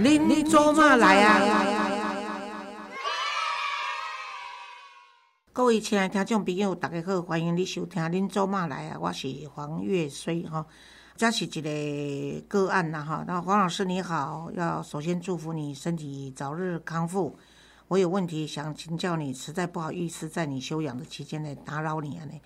您做嘛来啊？各位亲爱的听众朋友，大家好，欢迎你收听《恁做嘛来啊》，我是黄月水哈。这是一个个案呐哈。那黄老师你好，要首先祝福你身体早日康复。我有问题想请教你，实在不好意思在你休养的期间内打扰你啊呢。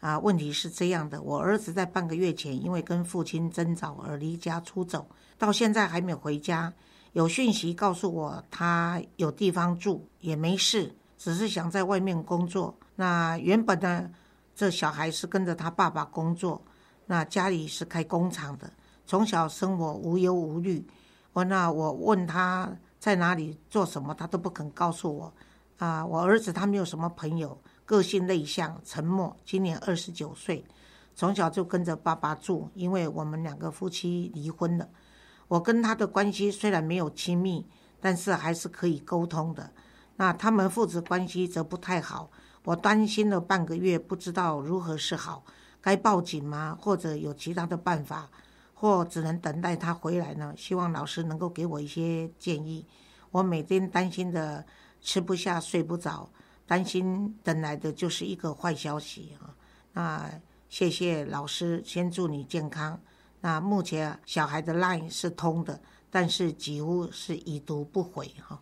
啊，问题是这样的，我儿子在半个月前因为跟父亲争吵而离家出走，到现在还没有回家。有讯息告诉我他有地方住，也没事，只是想在外面工作。那原本呢，这小孩是跟着他爸爸工作，那家里是开工厂的，从小生活无忧无虑。我那我问他在哪里做什么，他都不肯告诉我。啊，我儿子他没有什么朋友。个性内向、沉默，今年二十九岁，从小就跟着爸爸住。因为我们两个夫妻离婚了，我跟他的关系虽然没有亲密，但是还是可以沟通的。那他们父子关系则不太好，我担心了半个月，不知道如何是好，该报警吗？或者有其他的办法，或只能等待他回来呢？希望老师能够给我一些建议。我每天担心的吃不下、睡不着。担心等来的就是一个坏消息啊！那谢谢老师，先祝你健康。那目前小孩的 line 是通的，但是几乎是已读不回哈。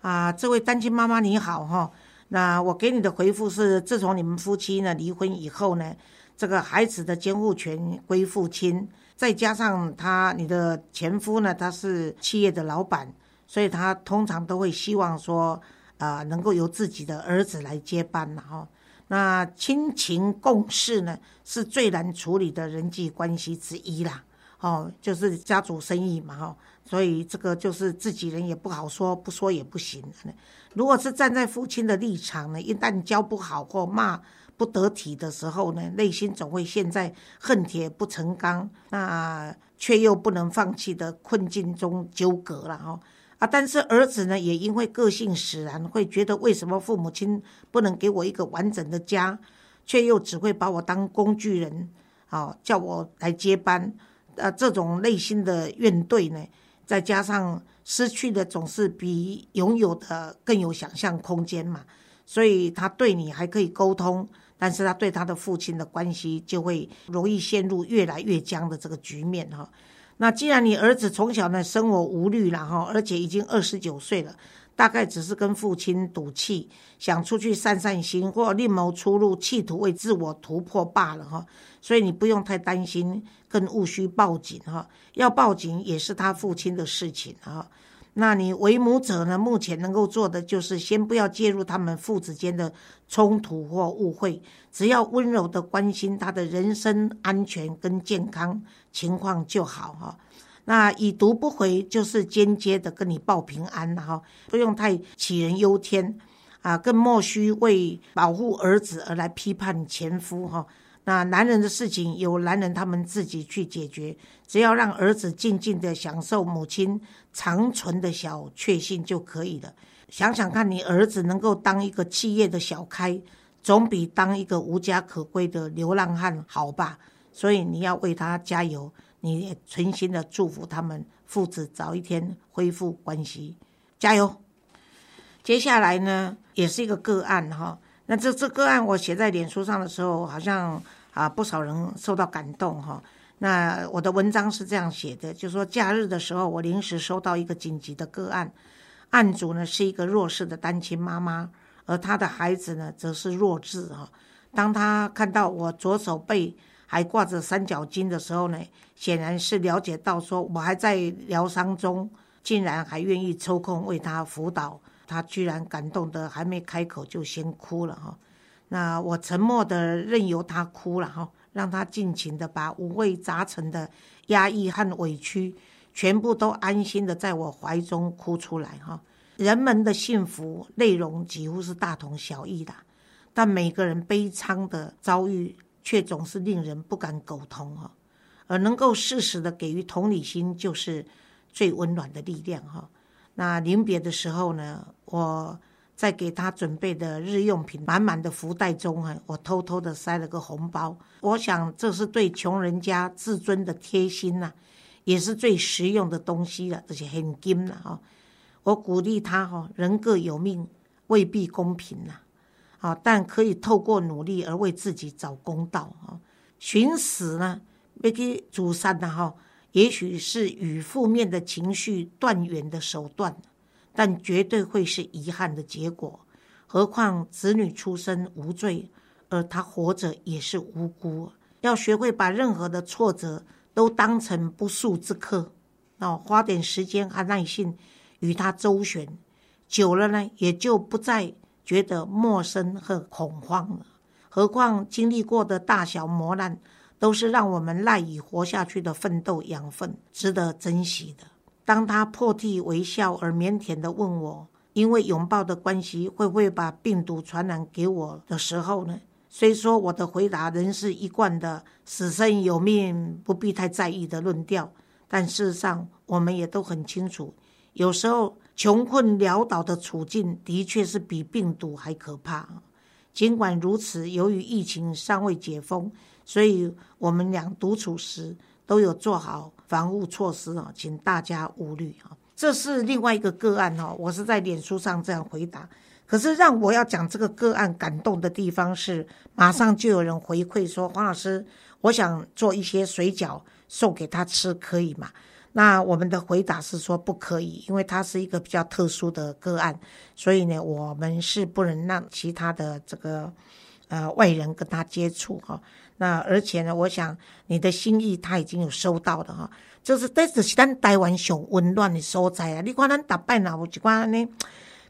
啊，这位单亲妈妈你好哈。那我给你的回复是：自从你们夫妻呢离婚以后呢，这个孩子的监护权归父亲，再加上他你的前夫呢他是企业的老板，所以他通常都会希望说。啊，能够由自己的儿子来接班了哈。那亲情共事呢，是最难处理的人际关系之一啦。哦，就是家族生意嘛哈，所以这个就是自己人也不好说，不说也不行。如果是站在父亲的立场呢，一旦教不好或骂不得体的时候呢，内心总会陷在恨铁不成钢，那却又不能放弃的困境中纠葛了哈。但是儿子呢，也因为个性使然，会觉得为什么父母亲不能给我一个完整的家，却又只会把我当工具人，啊，叫我来接班，啊，这种内心的怨怼呢，再加上失去的总是比拥有的更有想象空间嘛，所以他对你还可以沟通，但是他对他的父亲的关系就会容易陷入越来越僵的这个局面哈。那既然你儿子从小呢生活无虑了哈，而且已经二十九岁了，大概只是跟父亲赌气，想出去散散心或另谋出路，企图为自我突破罢了哈。所以你不用太担心，更勿需报警哈。要报警也是他父亲的事情哈。那你为母者呢？目前能够做的就是先不要介入他们父子间的冲突或误会，只要温柔的关心他的人身安全跟健康情况就好哈。那已读不回就是间接的跟你报平安哈，不用太杞人忧天啊，更莫须为保护儿子而来批判前夫哈。那男人的事情由男人他们自己去解决，只要让儿子静静的享受母亲长存的小确幸就可以了。想想看你儿子能够当一个企业的小开，总比当一个无家可归的流浪汉好吧？所以你要为他加油，你也存心的祝福他们父子早一天恢复关系，加油。接下来呢，也是一个个案哈。那这这个案我写在脸书上的时候，好像啊不少人受到感动哈。那我的文章是这样写的，就说假日的时候，我临时收到一个紧急的个案，案主呢是一个弱势的单亲妈妈，而她的孩子呢则是弱智哈。当他看到我左手背还挂着三角巾的时候呢，显然是了解到说我还在疗伤中，竟然还愿意抽空为他辅导。他居然感动的还没开口就先哭了哈，那我沉默的任由他哭了哈，让他尽情的把五味杂陈的压抑和委屈，全部都安心的在我怀中哭出来哈。人们的幸福内容几乎是大同小异的，但每个人悲伤的遭遇却总是令人不敢苟同哈，而能够适时的给予同理心，就是最温暖的力量哈。那临别的时候呢，我在给他准备的日用品满满的福袋中啊，我偷偷的塞了个红包。我想这是对穷人家自尊的贴心呐，也是最实用的东西了，这些很金了哈。我鼓励他哈，人各有命，未必公平呐，啊，但可以透过努力而为自己找公道啊。寻死呢，要去诛杀呐哈，也许是与负面的情绪断缘的手段，但绝对会是遗憾的结果。何况子女出生无罪，而他活着也是无辜。要学会把任何的挫折都当成不速之客，哦，花点时间和耐心与他周旋，久了呢，也就不再觉得陌生和恐慌了。何况经历过的大小磨难，都是让我们赖以活下去的奋斗养分，值得珍惜的。当他破涕为笑而腼腆的问我，因为拥抱的关系，会不会把病毒传染给我的时候呢？虽说我的回答仍是一贯的“死生有命，不必太在意”的论调，但事实上，我们也都很清楚，有时候穷困潦倒的处境，的确是比病毒还可怕。尽管如此，由于疫情尚未解封，所以我们俩独处时都有做好防护措施啊，请大家勿虑啊。这是另外一个个案哦，我是在脸书上这样回答。可是让我要讲这个个案感动的地方是，马上就有人回馈说：“黄老师，我想做一些水饺送给他吃，可以吗？”那我们的回答是说不可以，因为它是一个比较特殊的个案，所以呢，我们是不能让其他的这个呃外人跟他接触哈。那而且呢，我想你的心意他已经有收到了哈，就是这就是咱台湾上温暖的所在啊。你看咱打败哪有一款呢，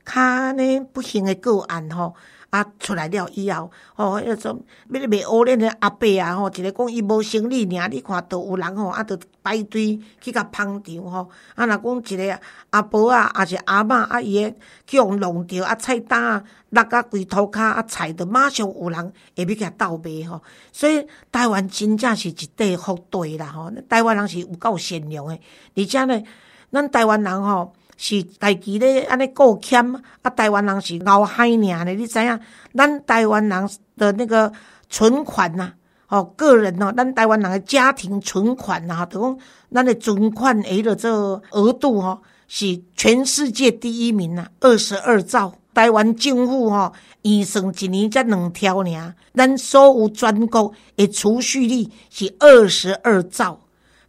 较呢不幸的个案吼。啊，出来了以后，吼，迄个种要卖乌脸的阿伯啊，吼，一个讲伊无生理尔，你看都有人吼，啊，都排队去甲捧场吼。啊，若讲一个阿婆啊，还是阿嬷啊，伊个去互弄着啊，菜单啊，落啊规涂骹啊，菜都马上有人会要甲倒卖吼。所以台湾真正是一块福地啦，吼，台湾人是有够善良的，而且呢，咱台湾人吼。是家己咧安尼够欠，啊！台湾人是熬海尔呢，你知影？咱台湾人的那个存款呐，哦，个人哦，咱台湾人的家庭存款呐，就讲咱的存款诶的这额度吼，是全世界第一名呐，二十二兆。台湾政府吼，预算一年才两条尔，咱所有全国的储蓄率是二十二兆。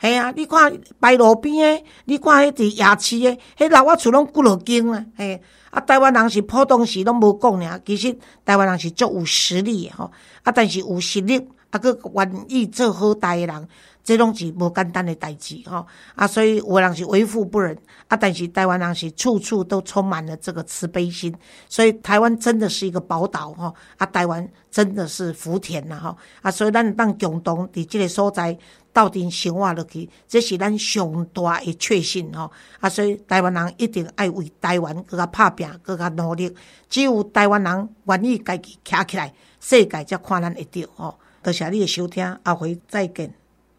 系啊，你看摆路边的，你看迄伫夜市的，迄老我厝拢几落间啊！嘿，啊，台湾人是普通时拢无讲尔，其实台湾人是足有实力诶吼，啊，但是有实力啊，佮愿意做好代诶人，这拢是无简单诶代志吼。啊，所以有诶人是为富不仁，啊，但是台湾人是处处都充满了这个慈悲心，所以台湾真的是一个宝岛吼。啊，台湾真的是福田呐吼。啊，所以咱当共同伫即个所在。到底生活落去，这是咱上大诶确信吼。啊，所以台湾人一定爱为台湾搁较拍拼，搁较努力。只有台湾人愿意家己徛起来，世界才看咱会着吼。多谢你的收听，下回再见。